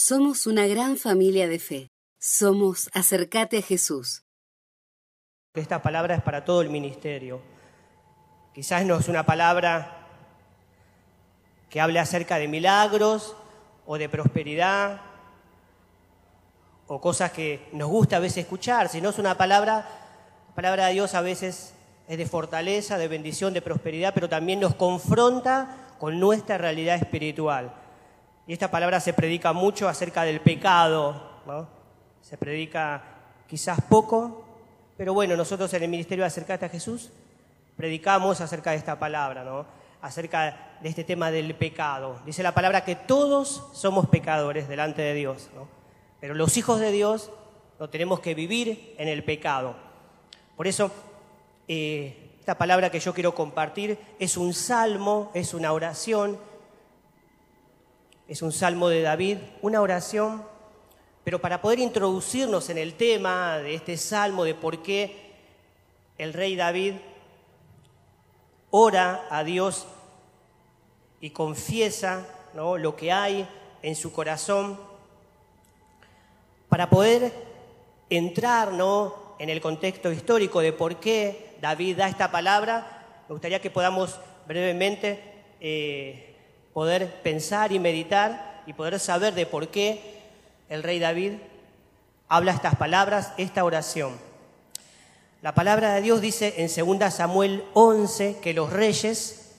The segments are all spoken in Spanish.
Somos una gran familia de fe. Somos Acercate a Jesús. Esta palabra es para todo el ministerio. Quizás no es una palabra que hable acerca de milagros o de prosperidad o cosas que nos gusta a veces escuchar, sino es una palabra, la palabra de Dios a veces es de fortaleza, de bendición, de prosperidad, pero también nos confronta con nuestra realidad espiritual. Y esta palabra se predica mucho acerca del pecado, ¿no? Se predica quizás poco, pero bueno, nosotros en el Ministerio de Acercarte a Jesús predicamos acerca de esta palabra, ¿no? Acerca de este tema del pecado. Dice la palabra que todos somos pecadores delante de Dios, ¿no? Pero los hijos de Dios no tenemos que vivir en el pecado. Por eso, eh, esta palabra que yo quiero compartir es un salmo, es una oración es un salmo de David, una oración, pero para poder introducirnos en el tema de este salmo, de por qué el rey David ora a Dios y confiesa lo que hay en su corazón, para poder entrar ¿no? en el contexto histórico de por qué David da esta palabra, me gustaría que podamos brevemente eh, poder pensar y meditar y poder saber de por qué el rey David habla estas palabras, esta oración. La palabra de Dios dice en 2 Samuel 11 que los reyes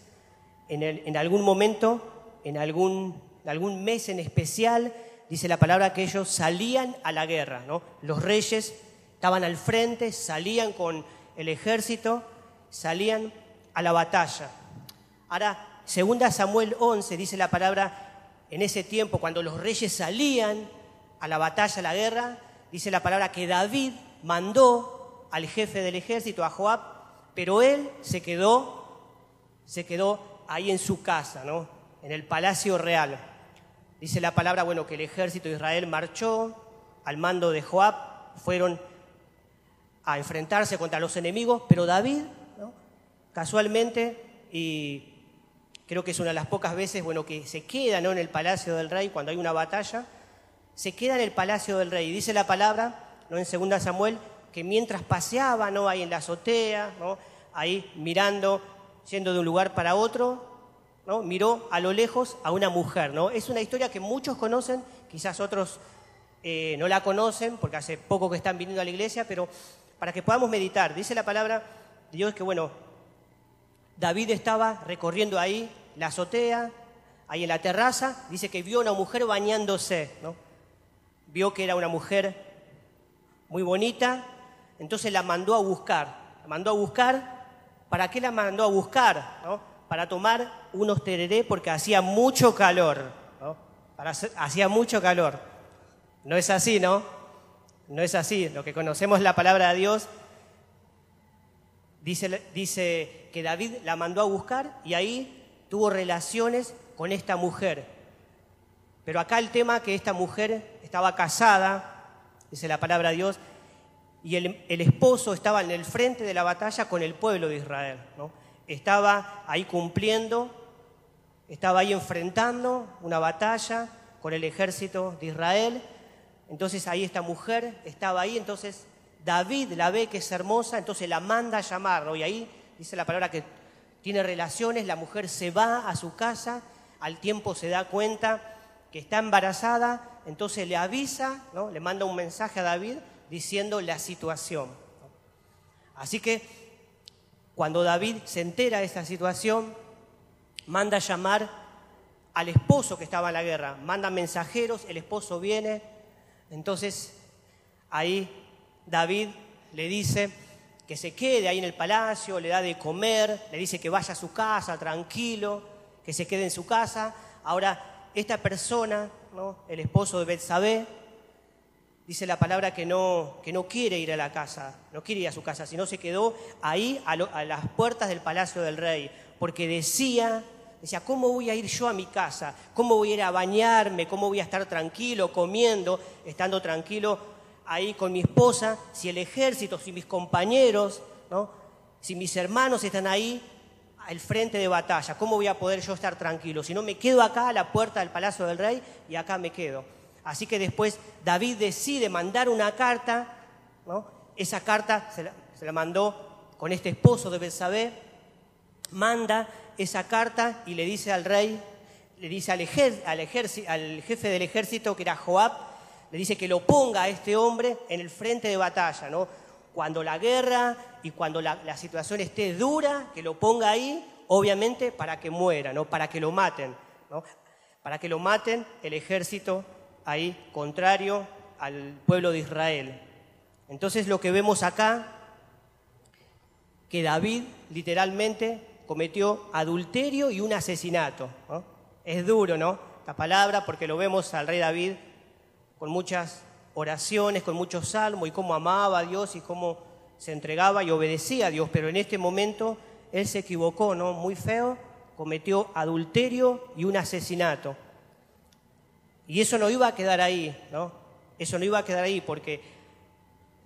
en, algún momento, en algún, algún mes en especial, dice la palabra que ellos salían a la guerra. ¿no? Los reyes estaban al frente, salían con el ejército, salían a la batalla. Ahora, Segunda Samuel 11 dice la palabra, en ese tiempo cuando los reyes salían a la batalla, a la guerra, dice la palabra que David mandó al jefe del ejército, a Joab, pero él se quedó, se quedó ahí en su casa, ¿no? en el palacio real. Dice la palabra, bueno, que el ejército de Israel marchó al mando de Joab, fueron a enfrentarse contra los enemigos, pero David, casualmente, y creo que es una de las pocas veces, bueno, que se queda en el palacio del rey cuando hay una batalla, se queda en el palacio del rey. Dice la palabra, ¿no? en 2 Samuel, que mientras paseaba, ¿no? ahí en la azotea, ¿no? ahí mirando, yendo de un lugar para otro, ¿no? miró a lo lejos a una mujer. ¿no? Es una historia que muchos conocen, quizás otros eh, no la conocen, porque hace poco que están viniendo a la iglesia, pero para que podamos meditar, dice la palabra de Dios que, bueno, David estaba recorriendo ahí la azotea, ahí en la terraza, dice que vio a una mujer bañándose, ¿no? Vio que era una mujer muy bonita, entonces la mandó a buscar. La mandó a buscar, ¿para qué la mandó a buscar? ¿no? Para tomar unos tereré porque hacía mucho calor, ¿no? hacía mucho calor. No es así, ¿no? No es así. Lo que conocemos la palabra de Dios dice, dice que David la mandó a buscar y ahí tuvo relaciones con esta mujer. Pero acá el tema que esta mujer estaba casada, dice la palabra de Dios, y el, esposo estaba en el frente de la batalla con el pueblo de Israel. ¿no? Estaba ahí cumpliendo, estaba ahí enfrentando una batalla con el ejército de Israel. Entonces ahí esta mujer estaba ahí, entonces David la ve que es hermosa, entonces la manda a llamar, y ahí dice la palabra que tiene relaciones, la mujer se va a su casa, al tiempo se da cuenta que está embarazada, entonces le avisa, ¿no? le manda un mensaje a David diciendo la situación. Así que cuando David se entera de esta situación, manda a llamar al esposo que estaba en la guerra, manda mensajeros, el esposo viene, entonces ahí David le dice, que se quede ahí en el palacio, le da de comer, le dice que vaya a su casa tranquilo, que se quede en su casa. Ahora, esta persona, el esposo de Betsabé, dice la palabra que no, que no quiere ir a la casa, no quiere ir a su casa, sino se quedó ahí a, a las puertas del palacio del rey, porque decía, decía, ¿cómo voy a ir yo a mi casa? ¿Cómo voy a ir a bañarme? ¿Cómo voy a estar tranquilo, comiendo, estando tranquilo ahí con mi esposa, si el ejército, si mis compañeros, ¿no? si mis hermanos están ahí al frente de batalla, ¿cómo voy a poder yo estar tranquilo? Si no me quedo acá a la puerta del palacio del rey y acá me quedo. Así que después David decide mandar una carta, ¿no? esa carta se la, se la mandó con este esposo de Belsabé, manda esa carta y le dice al rey, le dice al, ejer, al, al jefe del ejército, que era Joab, le dice que lo ponga a este hombre en el frente de batalla, ¿no? Cuando la guerra y cuando la, situación esté dura, que lo ponga ahí, obviamente para que muera, ¿no? Para que lo maten, ¿no? Para que lo maten el ejército ahí contrario al pueblo de Israel. Entonces lo que vemos acá, que David literalmente cometió adulterio y un asesinato. Es duro, ¿no? La palabra, porque lo vemos al rey David con muchas oraciones, con muchos salmos y cómo amaba a Dios y cómo se entregaba y obedecía a Dios, pero en este momento él se equivocó, ¿no? Muy feo, cometió adulterio y un asesinato. Y eso no iba a quedar ahí, ¿no? Eso no iba a quedar ahí porque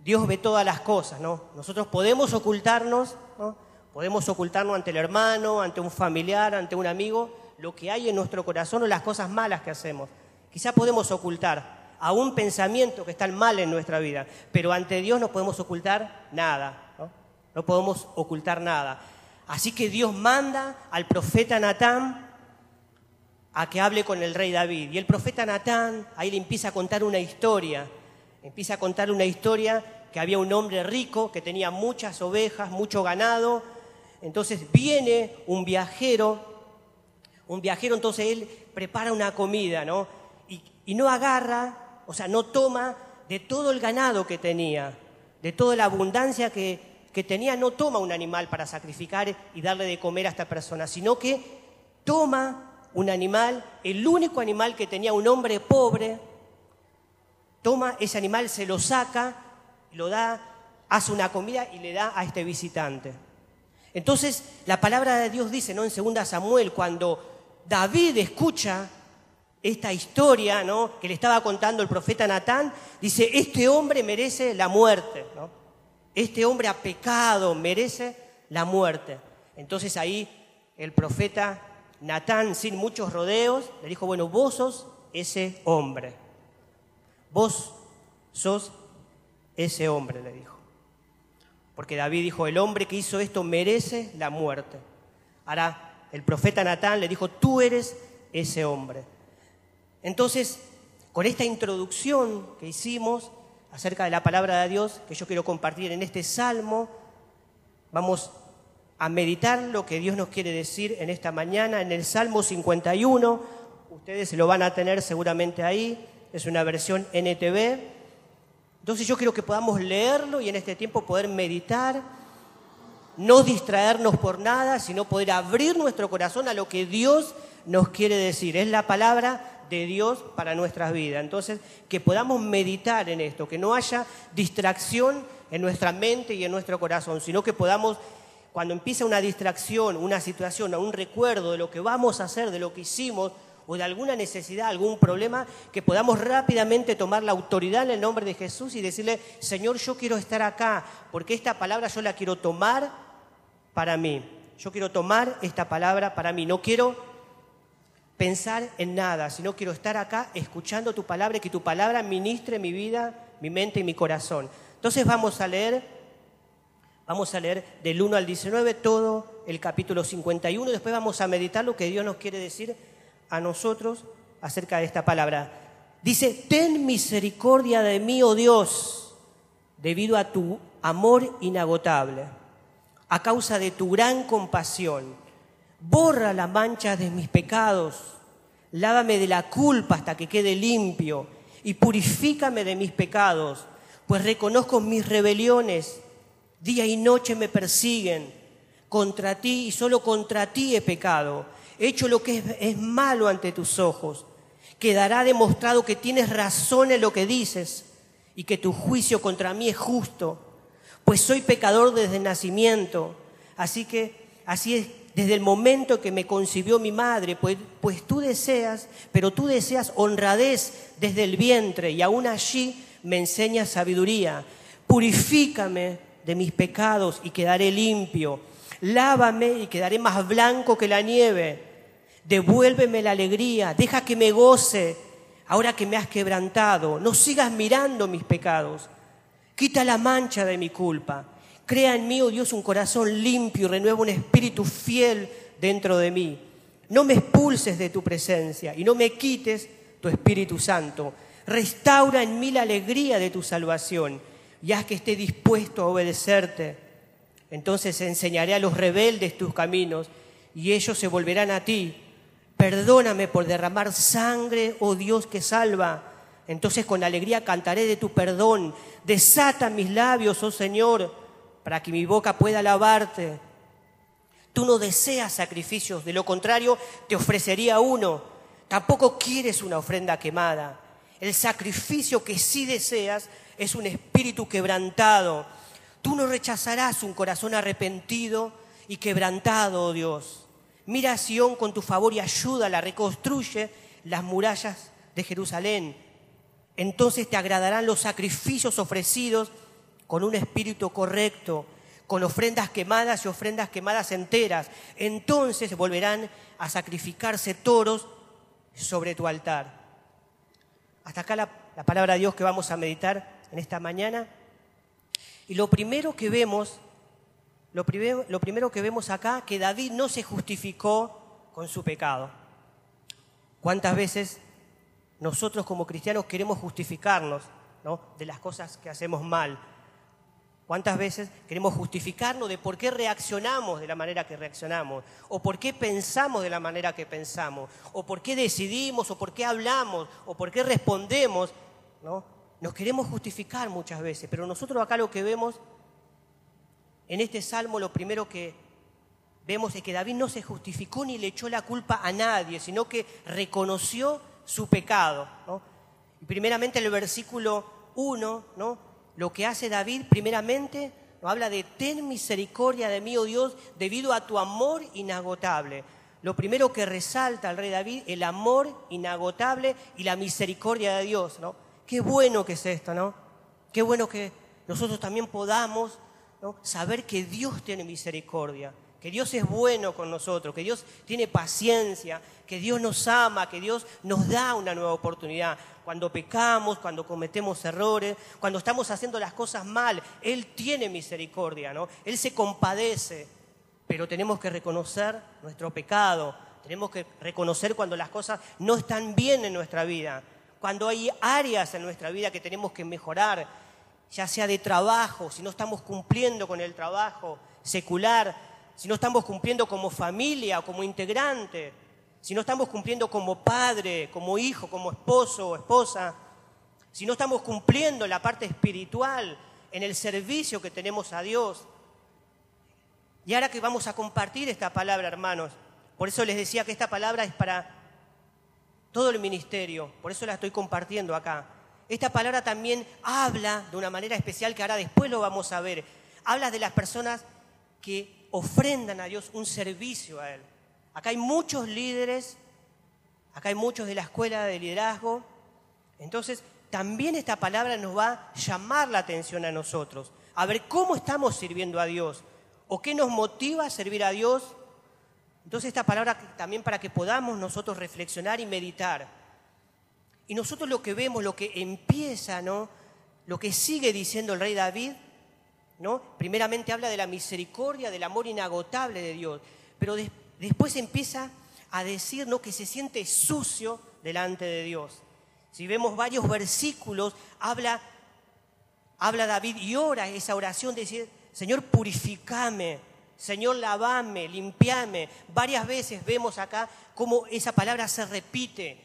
Dios ve todas las cosas, ¿no? Nosotros podemos ocultarnos, ¿no? Podemos ocultarnos ante el hermano, ante un familiar, ante un amigo, lo que hay en nuestro corazón o las cosas malas que hacemos. Quizá podemos ocultar a un pensamiento que está mal en nuestra vida, pero ante Dios no podemos ocultar nada, ¿no? podemos ocultar nada. Así que Dios manda al profeta Natán a que hable con el rey David. Y el profeta Natán ahí le empieza a contar una historia, empieza a contar una historia que había un hombre rico que tenía muchas ovejas, mucho ganado. Entonces viene un viajero, un viajero, entonces él prepara una comida, ¿no? Y no agarra, o sea, no toma de todo el ganado que tenía, de toda la abundancia que, que tenía, no toma un animal para sacrificar y darle de comer a esta persona, sino que toma un animal, el único animal que tenía un hombre pobre, toma ese animal, se lo saca, lo da, hace una comida y le da a este visitante. Entonces, la palabra de Dios dice, ¿no? En 2 Samuel, cuando David escucha esta historia, ¿no? Que le estaba contando el profeta Natán, dice, este hombre merece la muerte, ¿no? Este hombre ha pecado, merece la muerte. Entonces ahí el profeta Natán, sin muchos rodeos, le dijo, bueno, vos sos ese hombre. Vos sos ese hombre, le dijo. Porque David dijo, el hombre que hizo esto merece la muerte. Ahora, el profeta Natán le dijo, tú eres ese hombre. Entonces, con esta introducción que hicimos acerca de la palabra de Dios, que yo quiero compartir en este salmo, vamos a meditar lo que Dios nos quiere decir en esta mañana, en el Salmo 51. Ustedes lo van a tener seguramente ahí, es una versión NTV. Entonces yo quiero que podamos leerlo y en este tiempo poder meditar, no distraernos por nada, sino poder abrir nuestro corazón a lo que Dios nos quiere decir. Es la palabra de Dios para nuestras vidas. Entonces, que podamos meditar en esto, que no haya distracción en nuestra mente y en nuestro corazón, sino que podamos cuando empieza una distracción, una situación, un recuerdo de lo que vamos a hacer, de lo que hicimos, o de alguna necesidad, algún problema, que podamos rápidamente tomar la autoridad en el nombre de Jesús y decirle, Señor, yo quiero estar acá, porque esta palabra yo la quiero tomar para mí. Yo quiero tomar esta palabra para mí. No quiero pensar en nada, sino quiero estar acá escuchando tu palabra y que tu palabra ministre mi vida, mi mente y mi corazón. Entonces vamos a leer Vamos a leer del 1 al 19 todo el capítulo 51 y después vamos a meditar lo que Dios nos quiere decir a nosotros acerca de esta palabra. Dice, ten misericordia de mí, oh Dios, debido a tu amor inagotable, a causa de tu gran compasión. Borra la mancha de mis pecados, lávame de la culpa hasta que quede limpio y purifícame de mis pecados, pues reconozco mis rebeliones Día y noche me persiguen. Contra ti y solo contra ti he pecado. He hecho lo que es, malo ante tus ojos. Quedará demostrado que tienes razón en lo que dices y que tu juicio contra mí es justo. Pues soy pecador desde nacimiento. Así que así es desde el momento que me concibió mi madre, pues, pues tú deseas, pero tú deseas honradez desde el vientre y aún allí me enseñas sabiduría. Purifícame de mis pecados y quedaré limpio. Lávame y quedaré más blanco que la nieve. Devuélveme la alegría, deja que me goce ahora que me has quebrantado, no sigas mirando mis pecados. Quita la mancha de mi culpa. Crea en mí, oh Dios, un corazón limpio y renueva un espíritu fiel dentro de mí. No me expulses de tu presencia y no me quites tu Espíritu Santo. Restaura en mí la alegría de tu salvación y haz que esté dispuesto a obedecerte. Entonces enseñaré a los rebeldes tus caminos y ellos se volverán a ti. Perdóname por derramar sangre, oh Dios que salva. Entonces con alegría cantaré de tu perdón. Desata mis labios, oh Señor, para que mi boca pueda alabarte. Tú no deseas sacrificios, de lo contrario te ofrecería uno. Tampoco quieres una ofrenda quemada. El sacrificio que sí deseas es un espíritu quebrantado. Tú no rechazarás un corazón arrepentido y quebrantado, oh Dios. Mira a Sión con tu favor y ayúdala, reconstruye las murallas de Jerusalén. Entonces te agradarán los sacrificios ofrecidos con un espíritu correcto, con ofrendas quemadas y ofrendas quemadas enteras. Entonces volverán a sacrificarse toros sobre tu altar. Hasta acá la, palabra de Dios que vamos a meditar en esta mañana. Y lo primero que vemos, lo primero, lo primero que vemos acá, que David no se justificó con su pecado. ¿Cuántas veces nosotros como cristianos queremos justificarnos de las cosas que hacemos mal? ¿Cuántas veces queremos justificarnos de por qué reaccionamos de la manera que reaccionamos? ¿O por qué pensamos de la manera que pensamos? ¿O por qué decidimos? ¿O por qué hablamos? ¿O por qué respondemos? ¿No? Nos queremos justificar muchas veces, pero nosotros acá lo que vemos en este salmo, lo primero que vemos es que David no se justificó ni le echó la culpa a nadie, sino que reconoció su pecado. Y primeramente el versículo 1, ¿no? Lo que hace David primeramente nos habla de ten misericordia de mí, oh Dios, debido a tu amor inagotable. Lo primero que resalta el rey David, el amor inagotable y la misericordia de Dios, ¿no? Qué bueno que es esto, ¿no? Qué bueno que nosotros también podamos saber que Dios tiene misericordia, que Dios es bueno con nosotros, que Dios tiene paciencia, que Dios nos ama, que Dios nos da una nueva oportunidad cuando pecamos, cuando cometemos errores, cuando estamos haciendo las cosas mal, Él tiene misericordia, ¿no? Él se compadece, pero tenemos que reconocer nuestro pecado, tenemos que reconocer cuando las cosas no están bien en nuestra vida, cuando hay áreas en nuestra vida que tenemos que mejorar, ya sea de trabajo, si no estamos cumpliendo con el trabajo secular, si no estamos cumpliendo como familia como integrante, si no estamos cumpliendo como padre, como hijo, como esposo o esposa, si no estamos cumpliendo la parte espiritual en el servicio que tenemos a Dios. Y ahora que vamos a compartir esta palabra, hermanos, por eso les decía que esta palabra es para todo el ministerio, por eso la estoy compartiendo acá. Esta palabra también habla de una manera especial que ahora después lo vamos a ver. Habla de las personas que ofrendan a Dios un servicio a Él. Acá hay muchos líderes, acá hay muchos de la escuela de liderazgo. Entonces, también esta palabra nos va a llamar la atención a nosotros, a ver cómo estamos sirviendo a Dios o qué nos motiva a servir a Dios. Entonces, esta palabra también para que podamos nosotros reflexionar y meditar. Y nosotros lo que vemos, lo que empieza, ¿no? Lo que sigue diciendo el rey David, ¿no? Primeramente habla de la misericordia, del amor inagotable de Dios, pero después empieza a decir que se siente sucio delante de Dios. Si vemos varios versículos, habla, habla David y ora esa oración de decir, Señor, purificame, Señor, lavame, limpiame. Varias veces vemos acá cómo esa palabra se repite.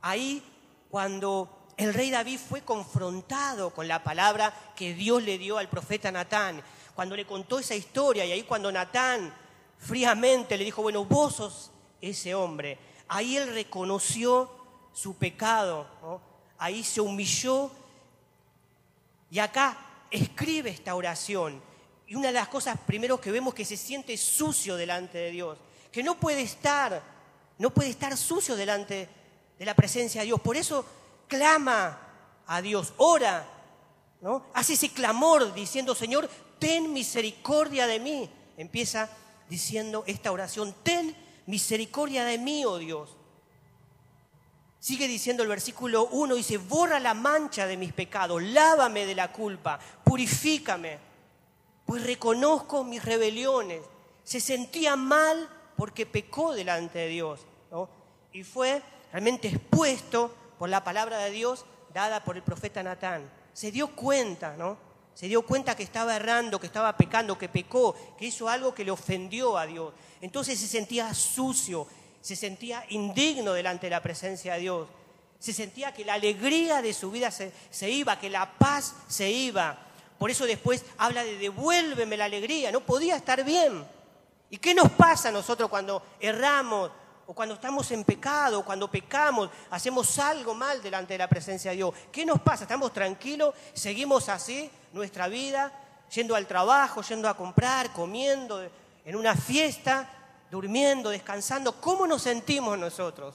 Ahí cuando el rey David fue confrontado con la palabra que Dios le dio al profeta Natán, cuando le contó esa historia y ahí cuando Natán fríamente le dijo, bueno, vos sos ese hombre. Ahí él reconoció su pecado, ahí se humilló y acá escribe esta oración. Y una de las cosas primero que vemos que se siente sucio delante de Dios, que no puede estar, no puede estar sucio delante de la presencia de Dios. Por eso clama a Dios, ora, ¿no? Hace ese clamor diciendo, Señor, ten misericordia de mí. Empieza diciendo esta oración, ten misericordia de mí, oh Dios. Sigue diciendo el versículo 1, dice, borra la mancha de mis pecados, lávame de la culpa, purifícame, pues reconozco mis rebeliones. Se sentía mal porque pecó delante de Dios, Y fue realmente expuesto por la palabra de Dios dada por el profeta Natán. Se dio cuenta, ¿no? Se dio cuenta que estaba errando, que estaba pecando, que pecó, que hizo algo que le ofendió a Dios. Entonces se sentía sucio, se sentía indigno delante de la presencia de Dios. Se sentía que la alegría de su vida se, se, iba, que la paz se iba. Por eso después habla de devuélveme la alegría. No podía estar bien. ¿Y qué nos pasa a nosotros cuando erramos o cuando estamos en pecado, cuando pecamos, hacemos algo mal delante de la presencia de Dios? ¿Qué nos pasa? ¿Estamos tranquilos? ¿Seguimos así nuestra vida? Yendo al trabajo, yendo a comprar, comiendo, en una fiesta, durmiendo, descansando, ¿cómo nos sentimos nosotros?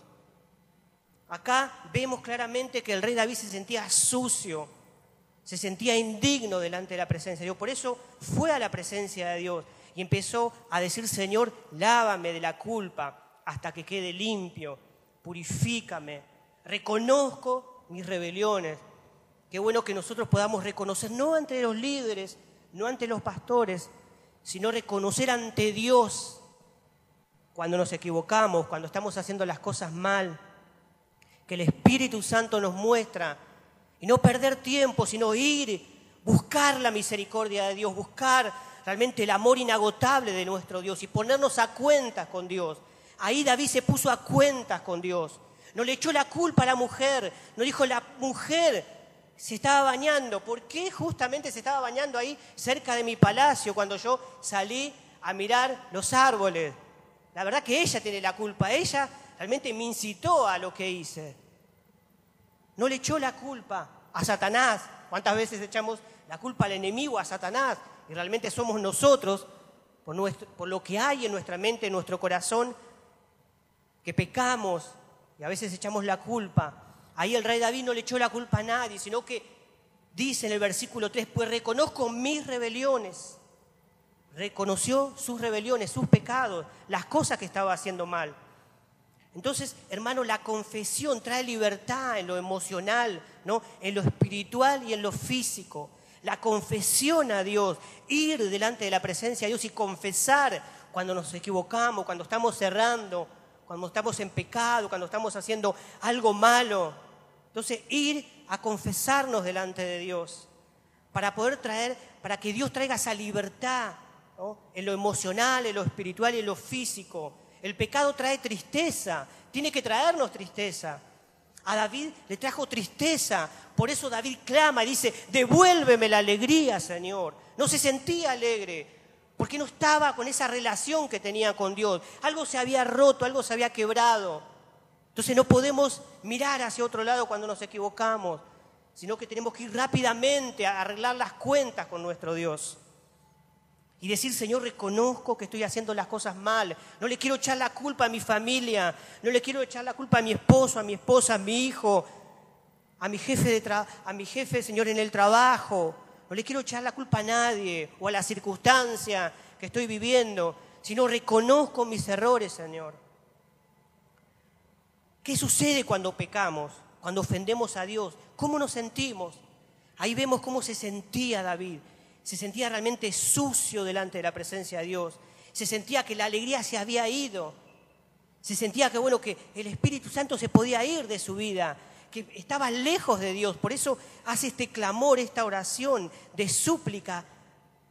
Acá vemos claramente que el rey David se sentía sucio, se sentía indigno delante de la presencia de Dios. Por eso fue a la presencia de Dios y empezó a decir, Señor, lávame de la culpa hasta que quede limpio, purifícame, reconozco mis rebeliones. Qué bueno que nosotros podamos reconocer, no ante los líderes, no ante los pastores, sino reconocer ante Dios cuando nos equivocamos, cuando estamos haciendo las cosas mal, que el Espíritu Santo nos muestra, y no perder tiempo, sino ir, buscar la misericordia de Dios, buscar realmente el amor inagotable de nuestro Dios y ponernos a cuentas con Dios. Ahí David se puso a cuentas con Dios. No le echó la culpa a la mujer, no dijo la mujer se estaba bañando. ¿Por qué justamente se estaba bañando ahí cerca de mi palacio cuando yo salí a mirar los árboles? La verdad que ella tiene la culpa. Ella realmente me incitó a lo que hice. No le echó la culpa a Satanás. ¿Cuántas veces echamos la culpa al enemigo, a Satanás? Y realmente somos nosotros, por, por lo que hay en nuestra mente, en nuestro corazón, que pecamos y a veces echamos la culpa. Ahí el rey David no le echó la culpa a nadie, sino que dice en el versículo 3, pues reconozco mis rebeliones reconoció sus rebeliones, sus pecados, las cosas que estaba haciendo mal. Entonces, hermano, la confesión trae libertad en lo emocional, ¿no? en lo espiritual y en lo físico. La confesión a Dios, ir delante de la presencia de Dios y confesar cuando nos equivocamos, cuando estamos cerrando, cuando estamos en pecado, cuando estamos haciendo algo malo. Entonces, ir a confesarnos delante de Dios para poder traer, para que Dios traiga esa libertad en lo emocional, en lo espiritual y en lo físico. El pecado trae tristeza, tiene que traernos tristeza. A David le trajo tristeza, por eso David clama y dice, devuélveme la alegría, Señor. No se sentía alegre, porque no estaba con esa relación que tenía con Dios. Algo se había roto, algo se había quebrado. Entonces no podemos mirar hacia otro lado cuando nos equivocamos, sino que tenemos que ir rápidamente a arreglar las cuentas con nuestro Dios. Y decir, Señor, reconozco que estoy haciendo las cosas mal. No le quiero echar la culpa a mi familia. No le quiero echar la culpa a mi esposo, a mi esposa, a mi hijo, a mi jefe, de a mi jefe Señor, en el trabajo. No le quiero echar la culpa a nadie o a la circunstancia que estoy viviendo, sino reconozco mis errores, Señor. ¿Qué sucede cuando pecamos, cuando ofendemos a Dios? ¿Cómo nos sentimos? Ahí vemos cómo se sentía David se sentía realmente sucio delante de la presencia de Dios, se sentía que la alegría se había ido, se sentía que bueno que el Espíritu Santo se podía ir de su vida, que estaba lejos de Dios, por eso hace este clamor, esta oración de súplica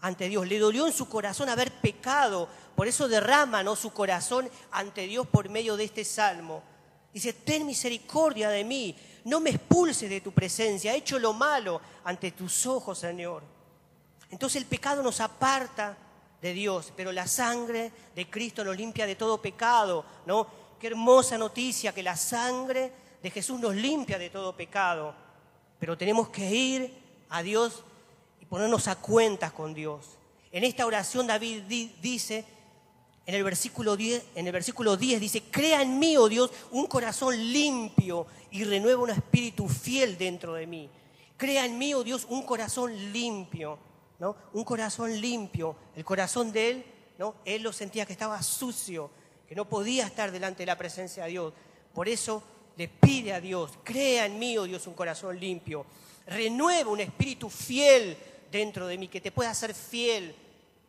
ante Dios. Le dolió en su corazón haber pecado, por eso derrama ¿no? su corazón ante Dios por medio de este salmo. Dice, ten misericordia de mí, no me expulses de tu presencia, he hecho lo malo ante tus ojos, Señor. Entonces el pecado nos aparta de Dios, pero la sangre de Cristo nos limpia de todo pecado, ¿no? Qué hermosa noticia que la sangre de Jesús nos limpia de todo pecado. Pero tenemos que ir a Dios y ponernos a cuentas con Dios. En esta oración David dice, en el versículo 10, en el versículo 10 dice, crea en mí, oh Dios, un corazón limpio y renueva un espíritu fiel dentro de mí. Crea en mí, oh Dios, un corazón limpio. Un corazón limpio, el corazón de él, ¿no? Él lo sentía que estaba sucio, que no podía estar delante de la presencia de Dios. Por eso le pide a Dios, crea en mí, oh Dios, un corazón limpio. Renueva un espíritu fiel dentro de mí, que te pueda hacer fiel,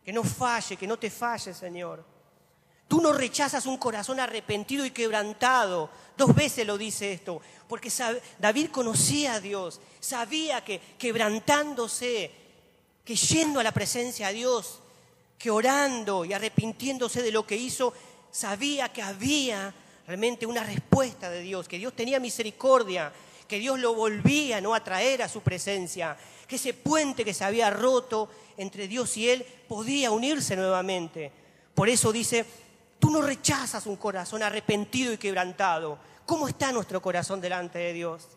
que no falle, que no te falle, Señor. Tú no rechazas un corazón arrepentido y quebrantado. Dos veces lo dice esto, porque David conocía a Dios, sabía que quebrantándose, que yendo a la presencia de Dios, que orando y arrepintiéndose de lo que hizo, sabía que había realmente una respuesta de Dios, que Dios tenía misericordia, que Dios lo volvía ¿no? a a su presencia, que ese puente que se había roto entre Dios y él podía unirse nuevamente. Por eso dice, tú no rechazas un corazón arrepentido y quebrantado. ¿Cómo está nuestro corazón delante de Dios?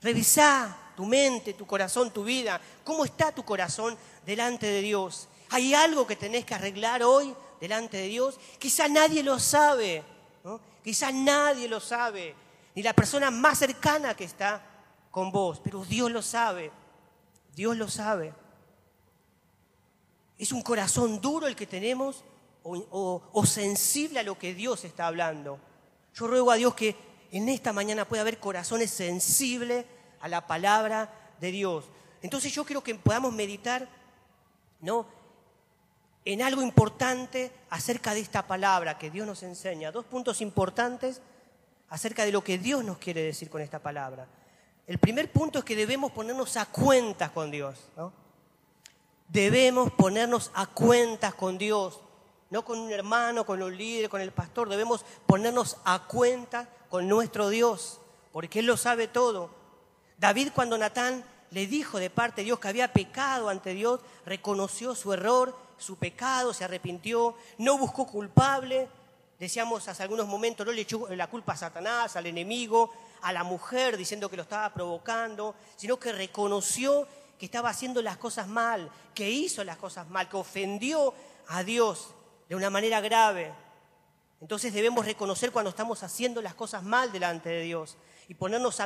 Revisá tu mente, tu corazón, tu vida. ¿Cómo está tu corazón delante de Dios? ¿Hay algo que tenés que arreglar hoy delante de Dios? Quizá nadie lo sabe, ¿no? Quizá nadie lo sabe, ni la persona más cercana que está con vos, pero Dios lo sabe, Dios lo sabe. ¿Es un corazón duro el que tenemos o, sensible a lo que Dios está hablando? Yo ruego a Dios que en esta mañana pueda haber corazones sensibles a la palabra de Dios. Entonces yo quiero que podamos meditar, ¿no? En algo importante acerca de esta palabra que Dios nos enseña. Dos puntos importantes acerca de lo que Dios nos quiere decir con esta palabra. El primer punto es que debemos ponernos a cuentas con Dios. Debemos ponernos a cuentas con Dios, no con un hermano, con un líder, con el pastor. Debemos ponernos a cuentas con nuestro Dios, porque Él lo sabe todo. David cuando Natán le dijo de parte de Dios que había pecado ante Dios, reconoció su error su pecado, se arrepintió, no buscó culpable, decíamos hace algunos momentos, no le echó la culpa a Satanás, al enemigo, a la mujer diciendo que lo estaba provocando, sino que reconoció que estaba haciendo las cosas mal, que hizo las cosas mal, que ofendió a Dios de una manera grave. Entonces debemos reconocer cuando estamos haciendo las cosas mal delante de Dios y ponernos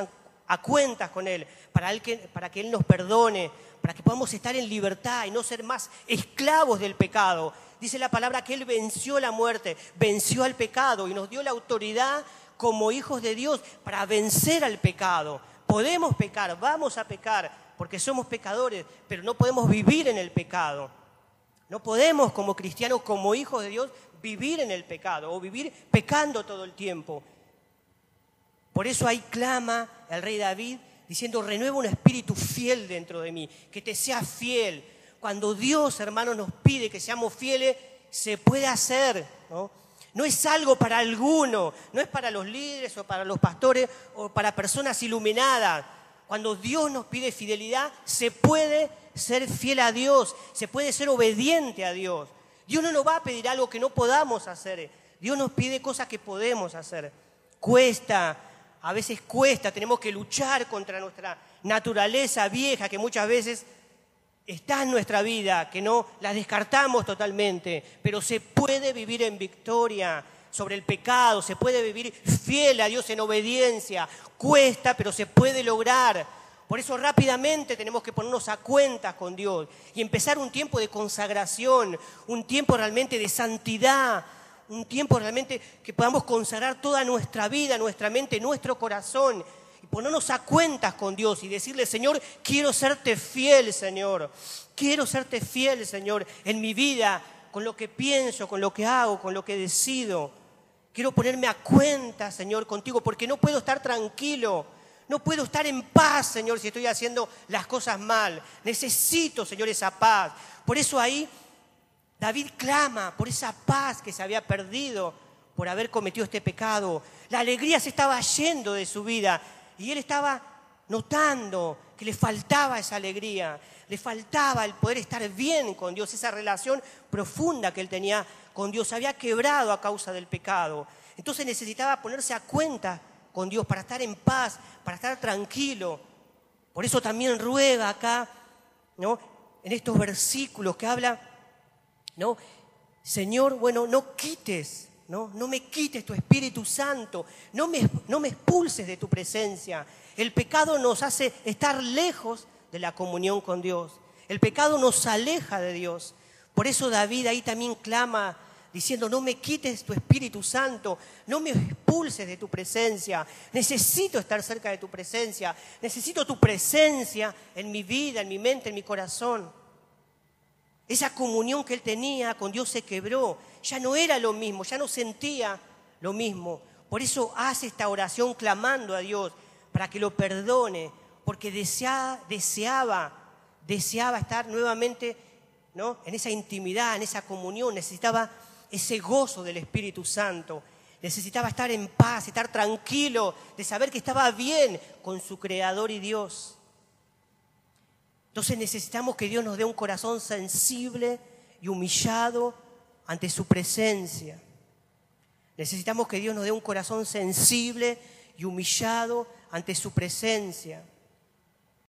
a, cuentas con Él para, que, para que Él nos perdone, para que podamos estar en libertad y no ser más esclavos del pecado. Dice la palabra que Él venció la muerte, venció al pecado y nos dio la autoridad como hijos de Dios para vencer al pecado. Podemos pecar, vamos a pecar, porque somos pecadores, pero no podemos vivir en el pecado. No podemos como cristianos, como hijos de Dios, vivir en el pecado o vivir pecando todo el tiempo. Por eso ahí clama el rey David diciendo, renueva un espíritu fiel dentro de mí, que te sea fiel. Cuando Dios, hermano, nos pide que seamos fieles, se puede hacer, ¿no? No es algo para alguno, no es para los líderes o para los pastores o para personas iluminadas. Cuando Dios nos pide fidelidad, se puede ser fiel a Dios, se puede ser obediente a Dios. Dios no nos va a pedir algo que no podamos hacer. Dios nos pide cosas que podemos hacer. Cuesta, a veces cuesta, tenemos que luchar contra nuestra naturaleza vieja que muchas veces está en nuestra vida, que no la descartamos totalmente, pero se puede vivir en victoria sobre el pecado, se puede vivir fiel a Dios en obediencia, cuesta, pero se puede lograr. Por eso rápidamente tenemos que ponernos a cuentas con Dios y empezar un tiempo de consagración, un tiempo realmente de santidad, un tiempo realmente que podamos consagrar toda nuestra vida, nuestra mente, nuestro corazón y ponernos a cuentas con Dios y decirle, Señor, quiero serte fiel, Señor. Quiero serte fiel, Señor, en mi vida, con lo que pienso, con lo que hago, con lo que decido. Quiero ponerme a cuenta, Señor, contigo, porque no puedo estar tranquilo. No puedo estar en paz, Señor, si estoy haciendo las cosas mal. Necesito, Señor, esa paz. Por eso ahí David clama por esa paz que se había perdido por haber cometido este pecado. La alegría se estaba yendo de su vida y él estaba notando que le faltaba esa alegría, le faltaba el poder estar bien con Dios, esa relación profunda que él tenía con Dios, había quebrado a causa del pecado. Entonces necesitaba ponerse a cuenta con Dios para estar en paz, para estar tranquilo. Por eso también ruega acá, ¿no? En estos versículos que habla ¿no? Señor, bueno, no quites, ¿no? No me quites tu Espíritu Santo, no me, no me expulses de tu presencia. El pecado nos hace estar lejos de la comunión con Dios. El pecado nos aleja de Dios. Por eso David ahí también clama diciendo, no me quites tu Espíritu Santo, no me expulses de tu presencia, necesito estar cerca de tu presencia, necesito tu presencia en mi vida, en mi mente, en mi corazón. Esa comunión que él tenía con Dios se quebró, ya no era lo mismo, ya no sentía lo mismo. Por eso hace esta oración clamando a Dios para que lo perdone, porque deseaba, deseaba, deseaba estar nuevamente ¿no? en esa intimidad, en esa comunión, necesitaba ese gozo del Espíritu Santo. Necesitaba estar en paz, estar tranquilo, de saber que estaba bien con su Creador y Dios. Entonces necesitamos que Dios nos dé un corazón sensible y humillado ante su presencia. Necesitamos que Dios nos dé un corazón sensible y humillado ante su presencia.